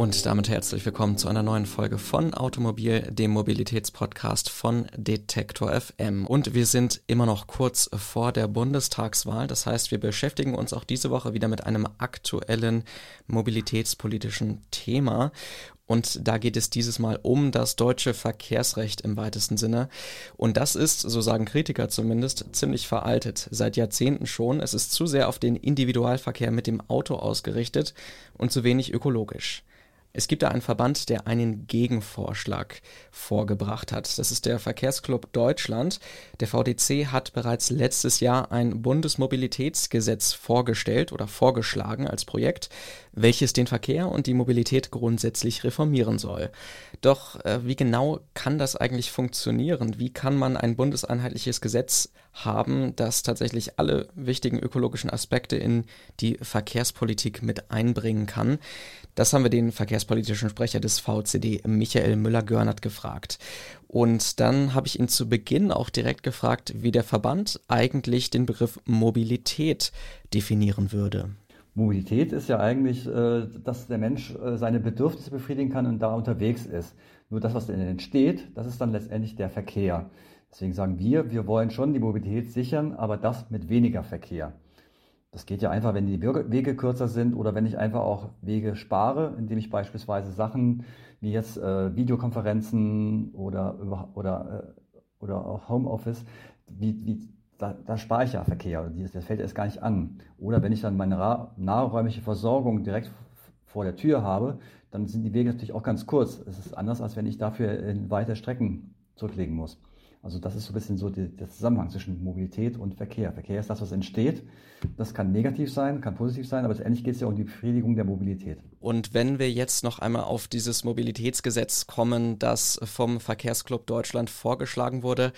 Und damit herzlich willkommen zu einer neuen Folge von Automobil, dem Mobilitätspodcast von Detektor FM. Und wir sind immer noch kurz vor der Bundestagswahl. Das heißt, wir beschäftigen uns auch diese Woche wieder mit einem aktuellen mobilitätspolitischen Thema. Und da geht es dieses Mal um das deutsche Verkehrsrecht im weitesten Sinne. Und das ist, so sagen Kritiker zumindest, ziemlich veraltet. Seit Jahrzehnten schon. Es ist zu sehr auf den Individualverkehr mit dem Auto ausgerichtet und zu wenig ökologisch. Es gibt da einen Verband, der einen Gegenvorschlag vorgebracht hat. Das ist der Verkehrsclub Deutschland. Der VDC hat bereits letztes Jahr ein Bundesmobilitätsgesetz vorgestellt oder vorgeschlagen als Projekt, welches den Verkehr und die Mobilität grundsätzlich reformieren soll. Doch äh, wie genau kann das eigentlich funktionieren? Wie kann man ein bundeseinheitliches Gesetz haben, das tatsächlich alle wichtigen ökologischen Aspekte in die Verkehrspolitik mit einbringen kann? Das haben wir den verkehrspolitischen Sprecher des VCD, Michael Müller-Görnert, gefragt. Und dann habe ich ihn zu Beginn auch direkt gefragt, wie der Verband eigentlich den Begriff Mobilität definieren würde. Mobilität ist ja eigentlich, äh, dass der Mensch äh, seine Bedürfnisse befriedigen kann und da unterwegs ist. Nur das, was dann entsteht, das ist dann letztendlich der Verkehr. Deswegen sagen wir, wir wollen schon die Mobilität sichern, aber das mit weniger Verkehr. Das geht ja einfach, wenn die Wege kürzer sind oder wenn ich einfach auch Wege spare, indem ich beispielsweise Sachen wie jetzt äh, Videokonferenzen oder, oder, äh, oder auch Homeoffice, wie, wie da, da spare ich ja Verkehr, das fällt erst gar nicht an. Oder wenn ich dann meine nahräumliche Versorgung direkt vor der Tür habe, dann sind die Wege natürlich auch ganz kurz. Es ist anders, als wenn ich dafür in weite Strecken zurücklegen muss. Also das ist so ein bisschen so die, der Zusammenhang zwischen Mobilität und Verkehr. Verkehr ist das, was entsteht. Das kann negativ sein, kann positiv sein, aber letztendlich geht es ja um die Befriedigung der Mobilität. Und wenn wir jetzt noch einmal auf dieses Mobilitätsgesetz kommen, das vom Verkehrsclub Deutschland vorgeschlagen wurde,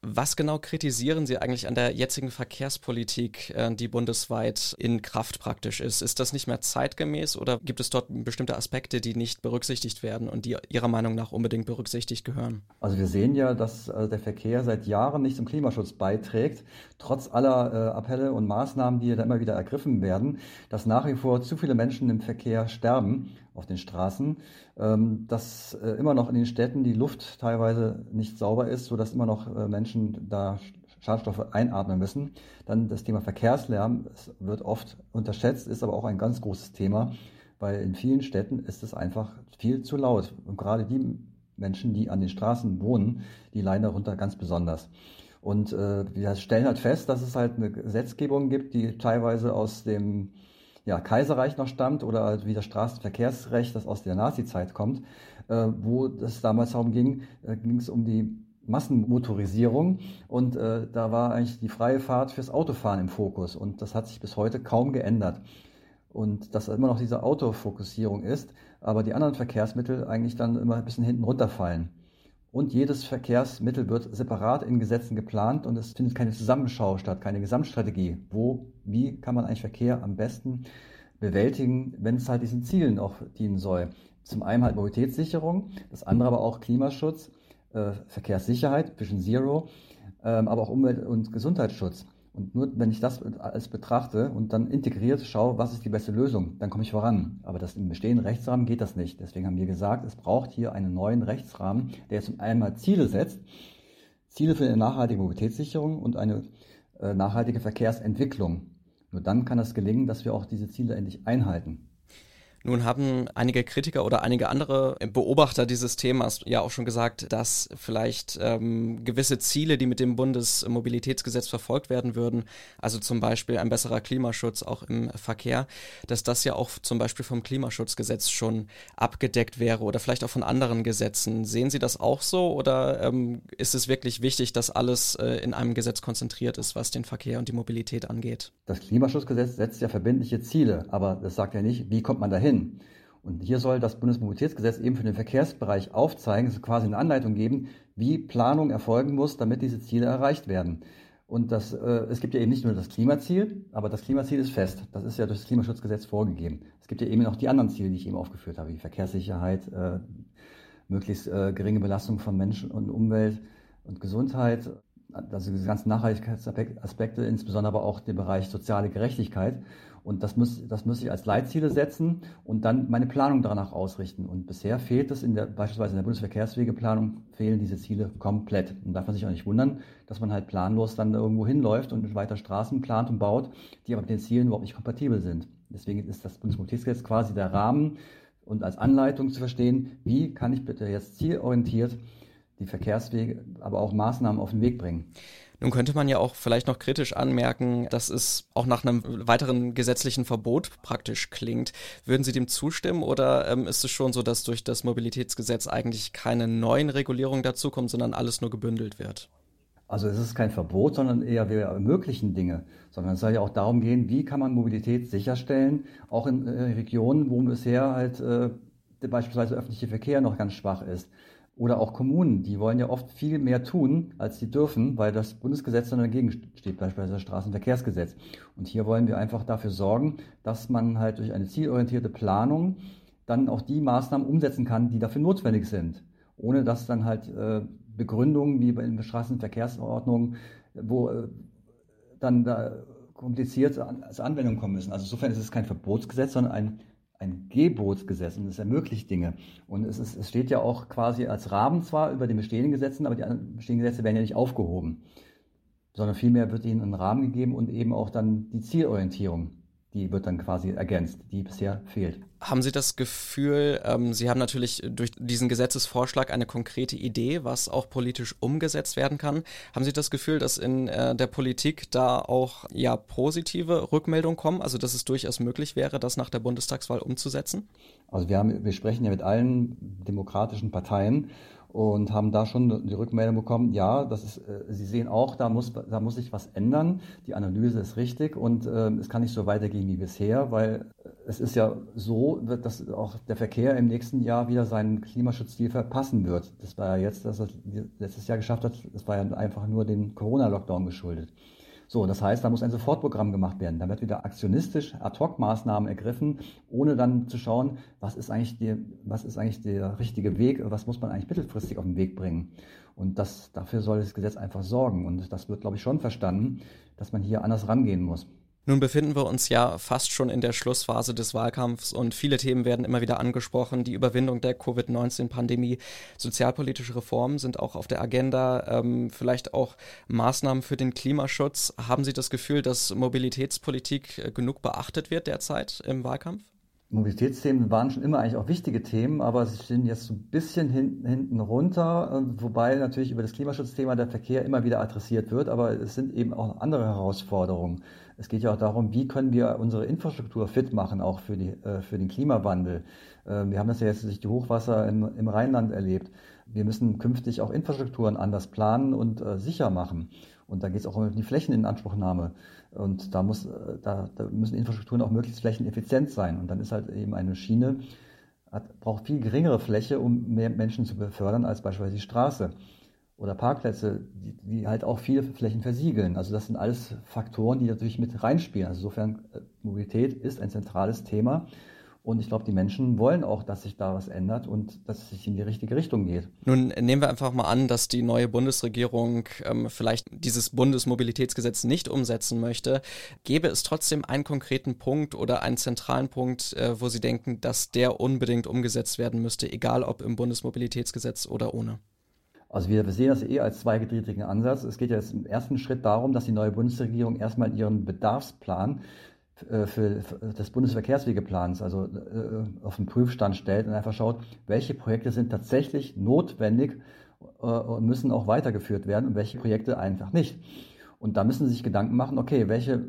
was genau kritisieren Sie eigentlich an der jetzigen Verkehrspolitik, äh, die bundesweit in Kraft praktisch ist? Ist das nicht mehr zeitgemäß oder gibt es dort bestimmte Aspekte, die nicht berücksichtigt werden und die Ihrer Meinung nach unbedingt berücksichtigt gehören? Also wir sehen ja, dass äh, der Verkehr seit Jahren nicht zum Klimaschutz beiträgt, trotz aller äh, Appelle und Maßnahmen, die da immer wieder ergriffen werden, dass nach wie vor zu viele Menschen im Verkehr sterben auf den Straßen, ähm, dass äh, immer noch in den Städten die Luft teilweise nicht sauber ist, sodass immer noch äh, Menschen da Schadstoffe einatmen müssen. Dann das Thema Verkehrslärm wird oft unterschätzt, ist aber auch ein ganz großes Thema, weil in vielen Städten ist es einfach viel zu laut. Und gerade die Menschen, die an den Straßen wohnen, die leiden darunter ganz besonders. Und äh, wir stellen halt fest, dass es halt eine Gesetzgebung gibt, die teilweise aus dem ja, Kaiserreich noch stammt oder halt wie das Straßenverkehrsrecht, das aus der Nazizeit kommt, äh, wo es damals darum ging, äh, ging es um die Massenmotorisierung und äh, da war eigentlich die freie Fahrt fürs Autofahren im Fokus und das hat sich bis heute kaum geändert. Und dass immer noch diese Autofokussierung ist, aber die anderen Verkehrsmittel eigentlich dann immer ein bisschen hinten runterfallen. Und jedes Verkehrsmittel wird separat in Gesetzen geplant und es findet keine Zusammenschau statt, keine Gesamtstrategie. Wo, wie kann man eigentlich Verkehr am besten bewältigen, wenn es halt diesen Zielen auch dienen soll? Zum einen halt Mobilitätssicherung, das andere aber auch Klimaschutz, äh, Verkehrssicherheit, Vision Zero, ähm, aber auch Umwelt- und Gesundheitsschutz. Und nur wenn ich das alles betrachte und dann integriert schaue, was ist die beste Lösung, dann komme ich voran. Aber das im bestehenden Rechtsrahmen geht das nicht. Deswegen haben wir gesagt, es braucht hier einen neuen Rechtsrahmen, der zum einmal Ziele setzt. Ziele für eine nachhaltige Mobilitätssicherung und eine äh, nachhaltige Verkehrsentwicklung. Nur dann kann es gelingen, dass wir auch diese Ziele endlich einhalten. Nun haben einige Kritiker oder einige andere Beobachter dieses Themas ja auch schon gesagt, dass vielleicht ähm, gewisse Ziele, die mit dem Bundesmobilitätsgesetz verfolgt werden würden, also zum Beispiel ein besserer Klimaschutz auch im Verkehr, dass das ja auch zum Beispiel vom Klimaschutzgesetz schon abgedeckt wäre oder vielleicht auch von anderen Gesetzen. Sehen Sie das auch so oder ähm, ist es wirklich wichtig, dass alles äh, in einem Gesetz konzentriert ist, was den Verkehr und die Mobilität angeht? Das Klimaschutzgesetz setzt ja verbindliche Ziele, aber das sagt ja nicht, wie kommt man dahin hin. Und hier soll das Bundesmobilitätsgesetz eben für den Verkehrsbereich aufzeigen, es quasi eine Anleitung geben, wie Planung erfolgen muss, damit diese Ziele erreicht werden. Und das, äh, es gibt ja eben nicht nur das Klimaziel, aber das Klimaziel ist fest. Das ist ja durch das Klimaschutzgesetz vorgegeben. Es gibt ja eben noch die anderen Ziele, die ich eben aufgeführt habe, wie Verkehrssicherheit, äh, möglichst äh, geringe Belastung von Menschen und Umwelt und Gesundheit, also diese ganzen Nachhaltigkeitsaspekte, insbesondere aber auch den Bereich soziale Gerechtigkeit. Und das muss, das muss ich als Leitziele setzen und dann meine Planung danach ausrichten. Und bisher fehlt es in der, beispielsweise in der Bundesverkehrswegeplanung, fehlen diese Ziele komplett. Und darf man sich auch nicht wundern, dass man halt planlos dann irgendwo hinläuft und weiter Straßen plant und baut, die aber mit den Zielen überhaupt nicht kompatibel sind. Deswegen ist das Bundesmobilitätsgesetz quasi der Rahmen und als Anleitung zu verstehen, wie kann ich bitte jetzt zielorientiert die Verkehrswege, aber auch Maßnahmen auf den Weg bringen. Nun könnte man ja auch vielleicht noch kritisch anmerken, dass es auch nach einem weiteren gesetzlichen Verbot praktisch klingt. Würden Sie dem zustimmen oder ähm, ist es schon so, dass durch das Mobilitätsgesetz eigentlich keine neuen Regulierungen dazukommen, sondern alles nur gebündelt wird? Also es ist kein Verbot, sondern eher wir ermöglichen Dinge, sondern es soll ja auch darum gehen, wie kann man Mobilität sicherstellen, auch in äh, Regionen, wo bisher halt äh, beispielsweise öffentliche Verkehr noch ganz schwach ist. Oder auch Kommunen, die wollen ja oft viel mehr tun, als sie dürfen, weil das Bundesgesetz dann dagegen steht, beispielsweise das Straßenverkehrsgesetz. Und hier wollen wir einfach dafür sorgen, dass man halt durch eine zielorientierte Planung dann auch die Maßnahmen umsetzen kann, die dafür notwendig sind. Ohne dass dann halt äh, Begründungen wie bei der Straßenverkehrsordnung, wo äh, dann da kompliziert als Anwendung kommen müssen. Also insofern ist es kein Verbotsgesetz, sondern ein ein Gebotsgesetz und es ermöglicht Dinge. Und es, ist, es steht ja auch quasi als Rahmen zwar über den bestehenden Gesetzen, aber die bestehenden Gesetze werden ja nicht aufgehoben, sondern vielmehr wird ihnen ein Rahmen gegeben und eben auch dann die Zielorientierung die wird dann quasi ergänzt, die bisher fehlt. Haben Sie das Gefühl, ähm, Sie haben natürlich durch diesen Gesetzesvorschlag eine konkrete Idee, was auch politisch umgesetzt werden kann. Haben Sie das Gefühl, dass in äh, der Politik da auch ja positive Rückmeldungen kommen, also dass es durchaus möglich wäre, das nach der Bundestagswahl umzusetzen? Also wir, haben, wir sprechen ja mit allen demokratischen Parteien und haben da schon die Rückmeldung bekommen, ja, das ist, äh, sie sehen auch, da muss, da muss sich was ändern. Die Analyse ist richtig und äh, es kann nicht so weitergehen wie bisher, weil es ist ja so, dass auch der Verkehr im nächsten Jahr wieder seinen Klimaschutzziel verpassen wird. Das war ja jetzt, dass er letztes Jahr geschafft hat, das war ja einfach nur dem Corona-Lockdown geschuldet. So, das heißt, da muss ein Sofortprogramm gemacht werden. Da wird wieder aktionistisch Ad-Hoc-Maßnahmen ergriffen, ohne dann zu schauen, was ist eigentlich, die, was ist eigentlich der richtige Weg, was muss man eigentlich mittelfristig auf den Weg bringen. Und das, dafür soll das Gesetz einfach sorgen. Und das wird, glaube ich, schon verstanden, dass man hier anders rangehen muss. Nun befinden wir uns ja fast schon in der Schlussphase des Wahlkampfs und viele Themen werden immer wieder angesprochen. Die Überwindung der Covid-19-Pandemie, sozialpolitische Reformen sind auch auf der Agenda, ähm, vielleicht auch Maßnahmen für den Klimaschutz. Haben Sie das Gefühl, dass Mobilitätspolitik äh, genug beachtet wird derzeit im Wahlkampf? Mobilitätsthemen waren schon immer eigentlich auch wichtige Themen, aber sie stehen jetzt so ein bisschen hin, hinten runter, wobei natürlich über das Klimaschutzthema der Verkehr immer wieder adressiert wird, aber es sind eben auch andere Herausforderungen. Es geht ja auch darum, wie können wir unsere Infrastruktur fit machen, auch für, die, äh, für den Klimawandel. Äh, wir haben das ja jetzt durch die Hochwasser im, im Rheinland erlebt. Wir müssen künftig auch Infrastrukturen anders planen und äh, sicher machen. Und da geht es auch um die Flächeninanspruchnahme. Und da, muss, äh, da, da müssen Infrastrukturen auch möglichst flächeneffizient sein. Und dann ist halt eben eine Schiene, hat, braucht viel geringere Fläche, um mehr Menschen zu befördern, als beispielsweise die Straße oder Parkplätze, die, die, halt auch viele Flächen versiegeln. Also das sind alles Faktoren, die natürlich mit reinspielen. Also insofern, äh, Mobilität ist ein zentrales Thema. Und ich glaube, die Menschen wollen auch, dass sich da was ändert und dass es sich in die richtige Richtung geht. Nun nehmen wir einfach mal an, dass die neue Bundesregierung ähm, vielleicht dieses Bundesmobilitätsgesetz nicht umsetzen möchte. Gäbe es trotzdem einen konkreten Punkt oder einen zentralen Punkt, äh, wo Sie denken, dass der unbedingt umgesetzt werden müsste, egal ob im Bundesmobilitätsgesetz oder ohne? Also wir sehen das eh als zweigetriebenen Ansatz. Es geht ja jetzt im ersten Schritt darum, dass die neue Bundesregierung erstmal ihren Bedarfsplan äh, für das Bundesverkehrswegeplans, also äh, auf den Prüfstand stellt und einfach schaut, welche Projekte sind tatsächlich notwendig äh, und müssen auch weitergeführt werden und welche Projekte einfach nicht. Und da müssen Sie sich Gedanken machen, okay, welche,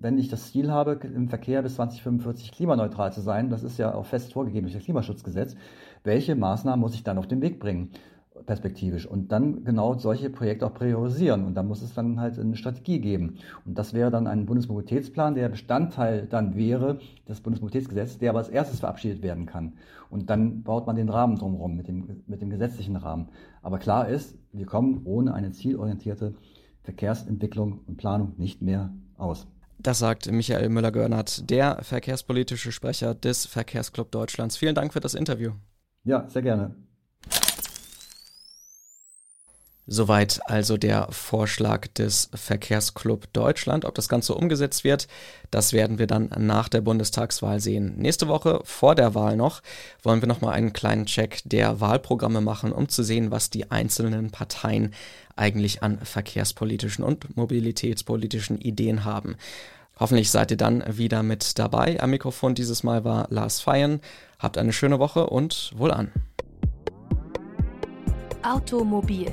wenn ich das Ziel habe, im Verkehr bis 2045 klimaneutral zu sein, das ist ja auch fest vorgegeben durch das Klimaschutzgesetz, welche Maßnahmen muss ich dann auf den Weg bringen? Perspektivisch und dann genau solche Projekte auch priorisieren und da muss es dann halt eine Strategie geben und das wäre dann ein Bundesmobilitätsplan, der Bestandteil dann wäre des Bundesmobilitätsgesetzes, der aber als erstes verabschiedet werden kann und dann baut man den Rahmen drumherum mit dem, mit dem gesetzlichen Rahmen. Aber klar ist, wir kommen ohne eine zielorientierte Verkehrsentwicklung und Planung nicht mehr aus. Das sagt Michael Müller-Görnert, der verkehrspolitische Sprecher des Verkehrsclub Deutschlands. Vielen Dank für das Interview. Ja, sehr gerne. Soweit also der Vorschlag des Verkehrsclub Deutschland. Ob das Ganze umgesetzt wird, das werden wir dann nach der Bundestagswahl sehen. Nächste Woche vor der Wahl noch wollen wir nochmal einen kleinen Check der Wahlprogramme machen, um zu sehen, was die einzelnen Parteien eigentlich an verkehrspolitischen und mobilitätspolitischen Ideen haben. Hoffentlich seid ihr dann wieder mit dabei. Am Mikrofon dieses Mal war Lars Feyen. Habt eine schöne Woche und wohl an. Automobil